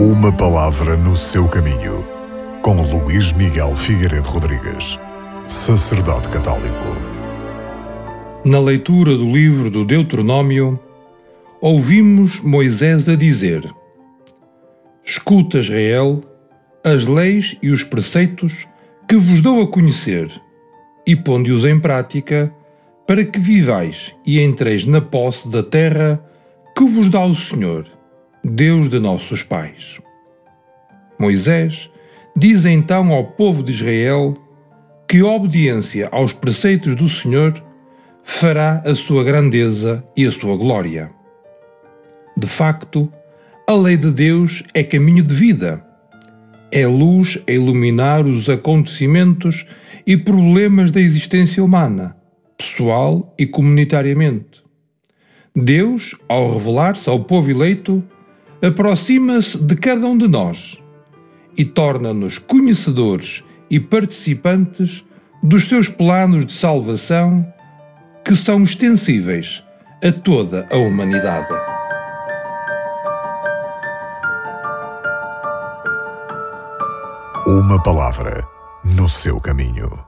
Uma palavra no seu caminho, com Luís Miguel Figueiredo Rodrigues, sacerdote católico. Na leitura do livro do Deuteronômio, ouvimos Moisés a dizer: Escuta, Israel, as leis e os preceitos que vos dou a conhecer, e ponde-os em prática, para que vivais e entreis na posse da terra que vos dá o Senhor Deus de nossos pais. Moisés diz então ao povo de Israel que obediência aos preceitos do Senhor fará a sua grandeza e a sua glória. De facto, a lei de Deus é caminho de vida. É luz a iluminar os acontecimentos e problemas da existência humana, pessoal e comunitariamente. Deus, ao revelar-se ao povo eleito, aproxima-se de cada um de nós e torna-nos conhecedores e participantes dos seus planos de salvação que são extensíveis a toda a humanidade. Uma palavra no seu caminho.